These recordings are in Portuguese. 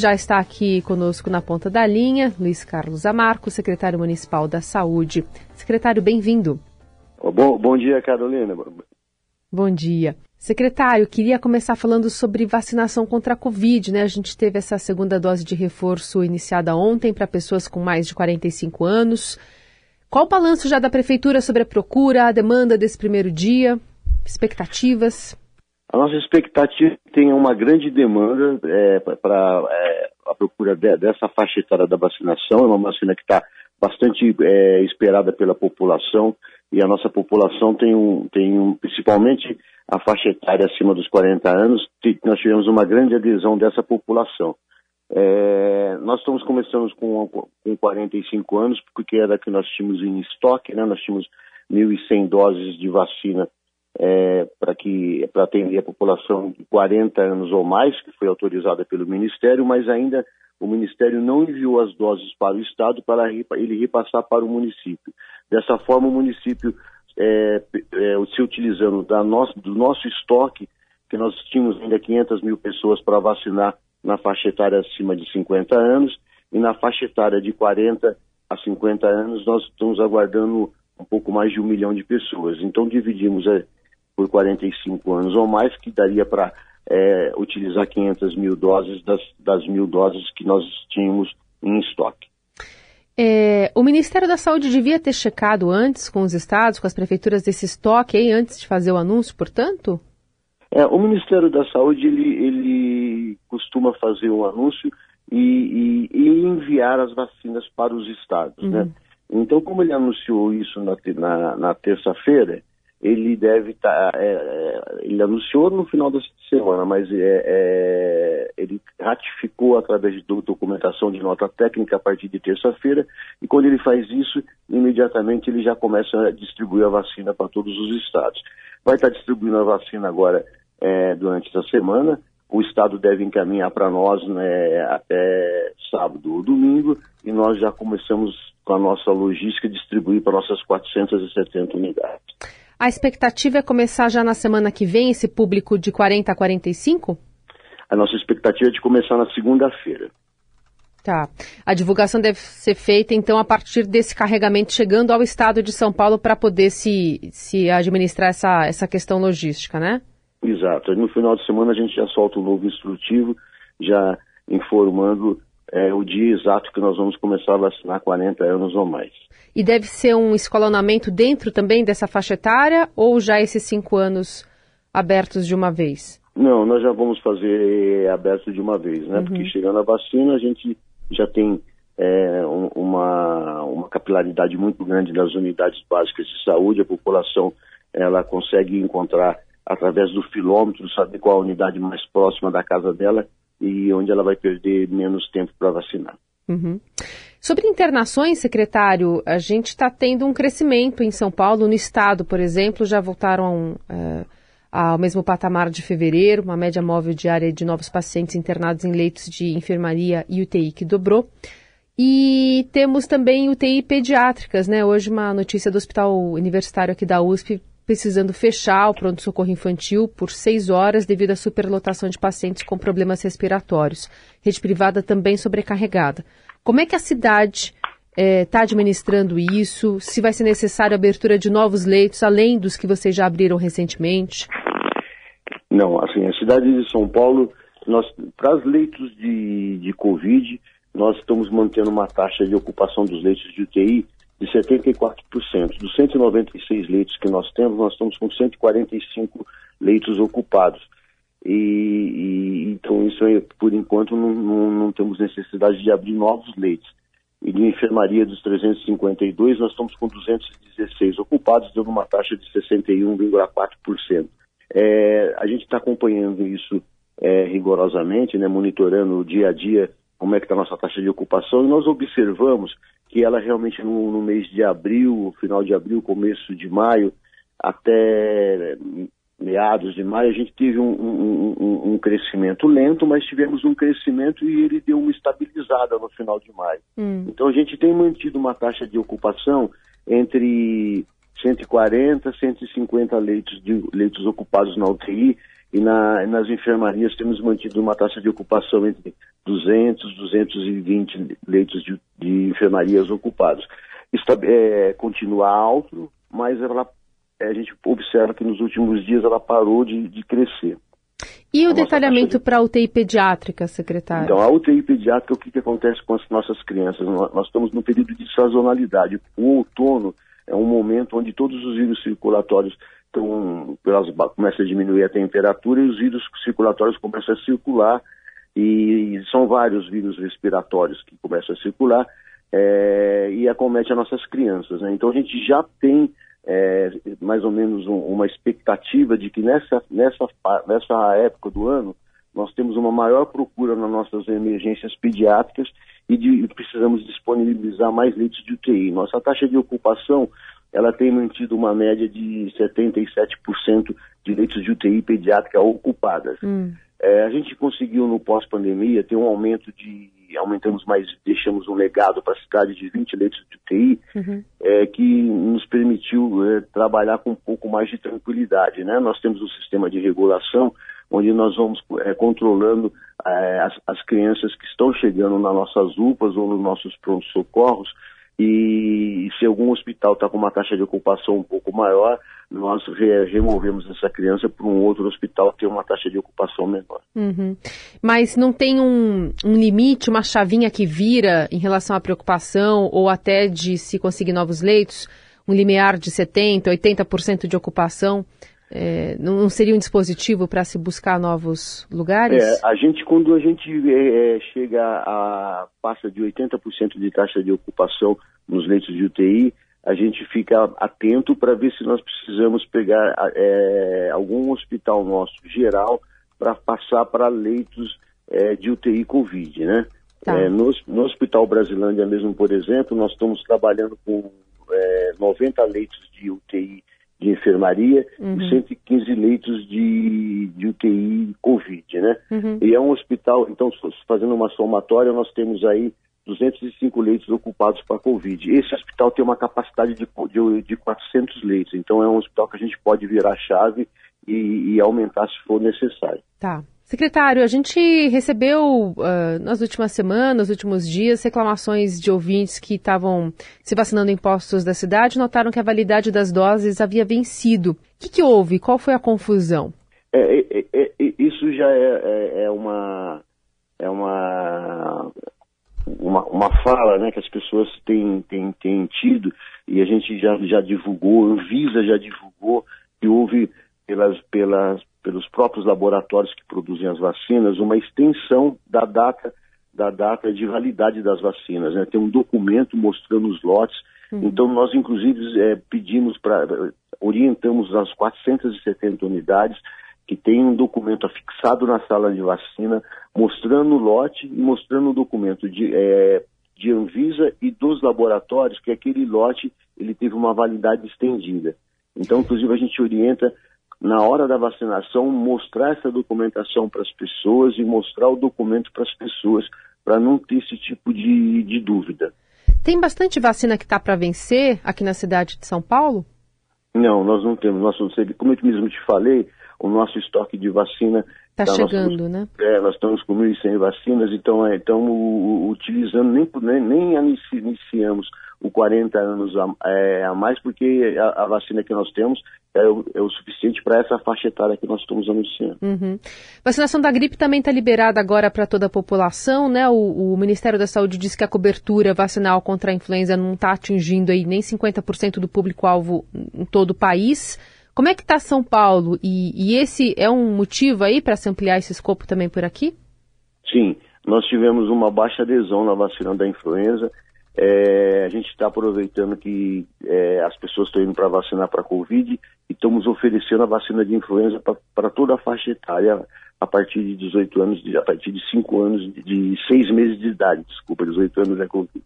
já está aqui conosco na ponta da linha, Luiz Carlos Amarco, secretário municipal da Saúde. Secretário, bem-vindo. Bom, bom dia, Carolina. Bom dia. Secretário, queria começar falando sobre vacinação contra a Covid, né? A gente teve essa segunda dose de reforço iniciada ontem para pessoas com mais de 45 anos. Qual o balanço já da Prefeitura sobre a procura, a demanda desse primeiro dia? Expectativas? A nossa expectativa tem uma grande demanda é, para é, a procura de, dessa faixa etária da vacinação. É uma vacina que está bastante é, esperada pela população e a nossa população tem um, tem um, principalmente a faixa etária acima dos 40 anos, nós tivemos uma grande adesão dessa população. É, nós estamos começando com, com 45 anos, porque era que nós tínhamos em estoque, né? nós tínhamos 1.100 doses de vacina é, para que para atender a população de 40 anos ou mais, que foi autorizada pelo Ministério, mas ainda o Ministério não enviou as doses para o Estado para ele repassar para o município. Dessa forma, o município, é, é, se utilizando da do nosso estoque, que nós tínhamos ainda 500 mil pessoas para vacinar na faixa etária acima de 50 anos, e na faixa etária de 40 a 50 anos, nós estamos aguardando um pouco mais de um milhão de pessoas. Então, dividimos é, por 45 anos ou mais, que daria para é, utilizar 500 mil doses das, das mil doses que nós tínhamos em estoque. É, o Ministério da Saúde devia ter checado antes com os estados, com as prefeituras desse estoque aí, antes de fazer o anúncio, portanto? É, o Ministério da Saúde ele, ele costuma fazer um anúncio e, e, e enviar as vacinas para os estados, né? uhum. né? Então, como ele anunciou isso na, na, na terça-feira, ele deve estar. Tá, é, é, ele anunciou no final da semana, mas é, é, ele ratificou através de documentação de nota técnica a partir de terça-feira, e quando ele faz isso, imediatamente ele já começa a distribuir a vacina para todos os estados. Vai estar distribuindo a vacina agora é, durante essa semana. O Estado deve encaminhar para nós né, até sábado ou domingo, e nós já começamos com a nossa logística distribuir para nossas 470 unidades. A expectativa é começar já na semana que vem esse público de 40 a 45? A nossa expectativa é de começar na segunda-feira. Tá. A divulgação deve ser feita, então, a partir desse carregamento chegando ao estado de São Paulo para poder se, se administrar essa, essa questão logística, né? Exato. No final de semana a gente já solta o um novo instrutivo, já informando é, o dia exato que nós vamos começar a vacinar 40 anos ou mais. E deve ser um escalonamento dentro também dessa faixa etária ou já esses cinco anos abertos de uma vez? Não, nós já vamos fazer aberto de uma vez, né? Uhum. Porque chegando a vacina a gente já tem é, um, uma, uma capilaridade muito grande nas unidades básicas de saúde, a população ela consegue encontrar através do filômetro, saber qual a unidade mais próxima da casa dela e onde ela vai perder menos tempo para vacinar. Uhum. Sobre internações, secretário, a gente está tendo um crescimento em São Paulo, no estado, por exemplo, já voltaram uh, ao mesmo patamar de fevereiro, uma média móvel diária de novos pacientes internados em leitos de enfermaria e UTI que dobrou. E temos também UTI pediátricas, né? Hoje uma notícia do Hospital Universitário aqui da USP precisando fechar o pronto-socorro infantil por seis horas devido à superlotação de pacientes com problemas respiratórios. Rede privada também sobrecarregada. Como é que a cidade está é, tá administrando isso? Se vai ser necessária a abertura de novos leitos, além dos que vocês já abriram recentemente? Não, assim, a cidade de São Paulo, para os leitos de, de Covid, nós estamos mantendo uma taxa de ocupação dos leitos de UTI de 74%. Dos 196 leitos que nós temos, nós estamos com 145 leitos ocupados. E, e então isso por enquanto não, não, não, temos necessidade de abrir novos leitos. E de enfermaria dos 352 nós estamos com 216 ocupados, dando uma taxa de 61,4%. É, a gente está acompanhando isso é, rigorosamente, né, monitorando o dia a dia como é que está a nossa taxa de ocupação, e nós observamos que ela realmente no, no, mês de abril, final de abril, começo de maio, até meados de maio, a gente teve um, um, um, um, crescimento lento, mas tivemos um crescimento e ele deu uma estabilizada no final de maio. Hum. Então a gente tem mantido uma taxa de ocupação entre 140 e 150 leitos, de, leitos ocupados na UTI, e na, nas enfermarias temos mantido uma taxa de ocupação entre 200 e 220 leitos de, de enfermarias ocupados. Está, é, continua alto, mas ela, é, a gente observa que nos últimos dias ela parou de, de crescer. E o detalhamento de... para a UTI pediátrica, secretário? Então, a UTI pediátrica, o que, que acontece com as nossas crianças? Nós estamos no período de sazonalidade. O outono é um momento onde todos os vírus circulatórios estão, pelas, começam a diminuir a temperatura e os vírus circulatórios começam a circular e são vários vírus respiratórios que começam a circular é, e acomete as nossas crianças. Né? Então a gente já tem é, mais ou menos um, uma expectativa de que nessa, nessa, nessa época do ano nós temos uma maior procura nas nossas emergências pediátricas e, de, precisamos disponibilizar mais leitos de UTI. Nossa taxa de ocupação ela tem mantido uma média de 77% de leitos de UTI pediátrica ocupadas. Hum. É, a gente conseguiu no pós-pandemia ter um aumento de aumentamos mais, deixamos um legado para a cidade de 20 leitos de UTI, uhum. é, que nos permitiu é, trabalhar com um pouco mais de tranquilidade. Né? Nós temos um sistema de regulação onde nós vamos é, controlando é, as, as, crianças que estão chegando nas nossas UPAs ou nos nossos prontos-socorros e se algum hospital está com uma taxa de ocupação um pouco maior, nós re removemos essa criança para um outro hospital que tem uma taxa de ocupação menor. Uhum. Mas não tem um, um, limite, uma chavinha que vira em relação à preocupação ou até de se conseguir novos leitos? Um limiar de 70%, 80% de ocupação? É, não seria um dispositivo para se buscar novos lugares? É, a gente, quando a gente é, é chega a passa de 80% de taxa de ocupação nos leitos de UTI, a gente fica atento para ver se nós precisamos pegar é, algum hospital nosso geral para passar para leitos é, de UTI Covid, né? Tá. No, no, Hospital Brasilândia mesmo, por exemplo, nós estamos trabalhando com 90 leitos de UTI de enfermaria uhum. e 115 leitos de, de UTI Covid, né? Uhum. E é um hospital, então, fazendo uma somatória, nós temos aí 205 leitos ocupados para Covid. Esse hospital tem uma capacidade de, de, de 400 leitos, então é um hospital que a gente pode virar chave e, e aumentar se for necessário. Tá. Secretário, a gente recebeu uh, nas últimas semanas, nos últimos dias, reclamações de ouvintes que estavam se vacinando em postos da cidade notaram que a validade das doses havia vencido. O que, que houve? Qual foi a confusão? É, é, é, é isso já é, é, é, uma é uma, uma, uma fala né, que as pessoas têm, têm, têm tido e a gente já, já divulgou, a Visa já divulgou que houve pelas, pelas, pelos próprios laboratórios que produzem as vacinas, uma extensão da data da data de validade das vacinas. Né? Tem um documento mostrando os lotes. Uhum. Então, nós, inclusive, é, pedimos para. orientamos as 470 unidades que tem um documento afixado na sala de vacina, mostrando o lote e mostrando o documento de, é, de Anvisa e dos laboratórios que aquele lote ele teve uma validade estendida. Então, inclusive, a gente orienta na hora da vacinação, mostrar essa documentação para as pessoas e mostrar o documento para as pessoas, para não ter esse tipo de, de dúvida. Tem bastante vacina que está para vencer aqui na cidade de São Paulo? Não, nós não temos. Nós, como eu mesmo te falei, o nosso estoque de vacina está tá, chegando, nós, né? É, nós estamos com 1.100 vacinas, então é, estamos utilizando, nem, nem, nem iniciamos o 40 anos a, é, a mais, porque a, a, vacina que nós temos é o, é o suficiente para essa faixa etária que nós estamos anunciando. Uhum. Vacinação da gripe também está liberada agora para toda a população, né? O, o, Ministério da Saúde diz que a cobertura vacinal contra a influenza não está atingindo aí nem 50% do público-alvo em todo o país. Como é que está São Paulo? E, e esse é um motivo aí para se ampliar esse escopo também por aqui? Sim, nós tivemos uma baixa adesão na vacina da influenza é, a gente está aproveitando que é, as pessoas estão indo para vacinar para a Covid e estamos oferecendo a vacina de influenza para toda a faixa etária a partir de 18 anos, de, a partir de 5 anos, de, de 6 meses de idade, desculpa, 18 anos é Covid.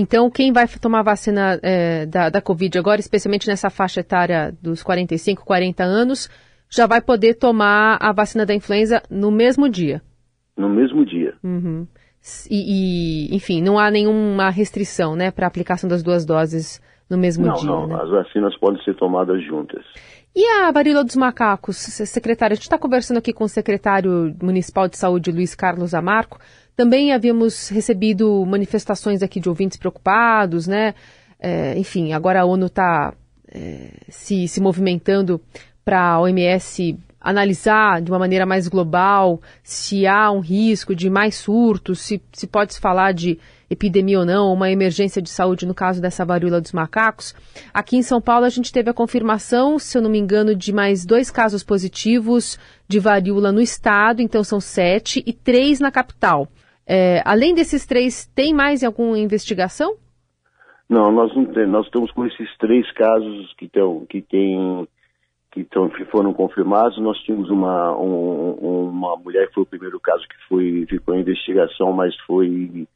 Então, quem vai tomar vacina é, da, da Covid agora, especialmente nessa faixa etária dos 45, 40 anos, já vai poder tomar a vacina da influenza no mesmo dia? No mesmo dia. Uhum. E, e, enfim, não há nenhuma restrição né, para a aplicação das duas doses no mesmo não, dia. Não, né? as vacinas podem ser tomadas juntas. E a varíola dos macacos, secretário? A gente está conversando aqui com o secretário municipal de saúde, Luiz Carlos Amarco. Também havíamos recebido manifestações aqui de ouvintes preocupados, né? É, enfim, agora a ONU está é, se, se movimentando para a OMS analisar de uma maneira mais global se há um risco de mais surtos, se, se pode se falar de epidemia ou não, uma emergência de saúde no caso dessa varíola dos macacos. Aqui em São Paulo a gente teve a confirmação, se eu não me engano, de mais dois casos positivos de varíola no estado, então são sete, e três na capital. É, além desses três, tem mais alguma investigação? Não, nós, não tem, nós estamos com esses três casos que, tão, que tem que, tão, que foram confirmados. Nós tínhamos uma, um, uma mulher que foi o primeiro caso que foi, ficou em investigação, mas foi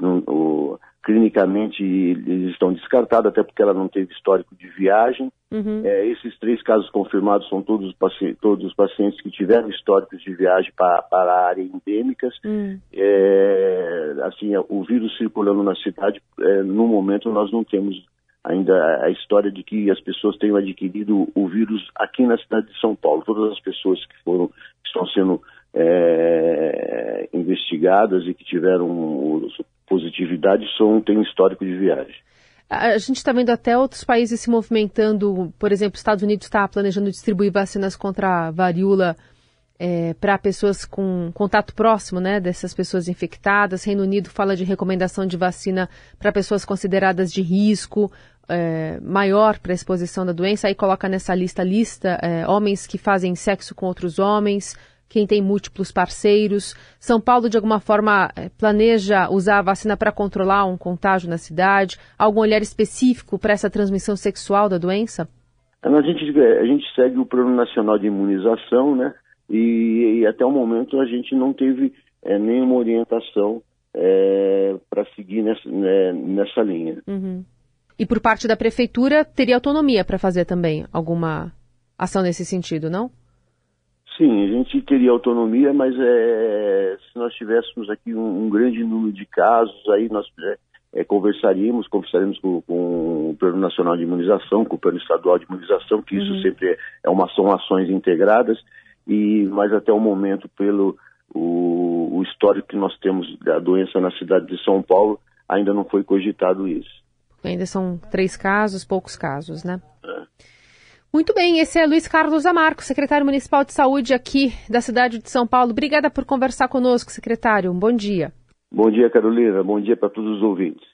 no, o, clinicamente eles estão descartados, até porque ela não teve histórico de viagem. Uhum. É, esses três casos confirmados são todos os, pacientes, todos os pacientes que tiveram históricos de viagem para, para a área endêmicas. Uhum. É, assim, o vírus circulando na cidade, é, no momento nós não temos ainda a história de que as pessoas tenham adquirido o vírus aqui na cidade de São Paulo. Todas as pessoas que foram que estão sendo é, investigadas e que tiveram positividade são, um histórico de viagem. A gente está vendo até outros países se movimentando, por exemplo, os Estados Unidos está planejando distribuir vacinas contra a varíola é, para pessoas com contato próximo né, dessas pessoas infectadas. Reino Unido fala de recomendação de vacina para pessoas consideradas de risco é, maior para a exposição da doença. Aí coloca nessa lista lista é, homens que fazem sexo com outros homens, quem tem múltiplos parceiros. São Paulo, de alguma forma, é, planeja usar a vacina para controlar um contágio na cidade? Algum olhar específico para essa transmissão sexual da doença? A gente, a gente segue o Plano Nacional de Imunização, né? E, e até o momento a gente não teve é, nenhuma orientação é, para seguir nessa, né, nessa linha. Uhum. E por parte da prefeitura, teria autonomia para fazer também alguma ação nesse sentido, não? Sim, a gente teria autonomia, mas é, se nós tivéssemos aqui um, um grande número de casos, aí nós é, é, conversaríamos, conversaríamos com, com, o Plano Nacional de Imunização, com o Plano Estadual de Imunização, que isso uhum. sempre é uma, são ações integradas, e mas até o momento, pelo o, o histórico que nós temos da doença na cidade de São Paulo, ainda não foi cogitado isso. Ainda são três casos, poucos casos, né? É. Muito bem, esse é Luiz Carlos Amarco, secretário municipal de saúde aqui da cidade de São Paulo. Obrigada por conversar conosco, secretário. Um bom dia. Bom dia, Carolina. Bom dia para todos os ouvintes.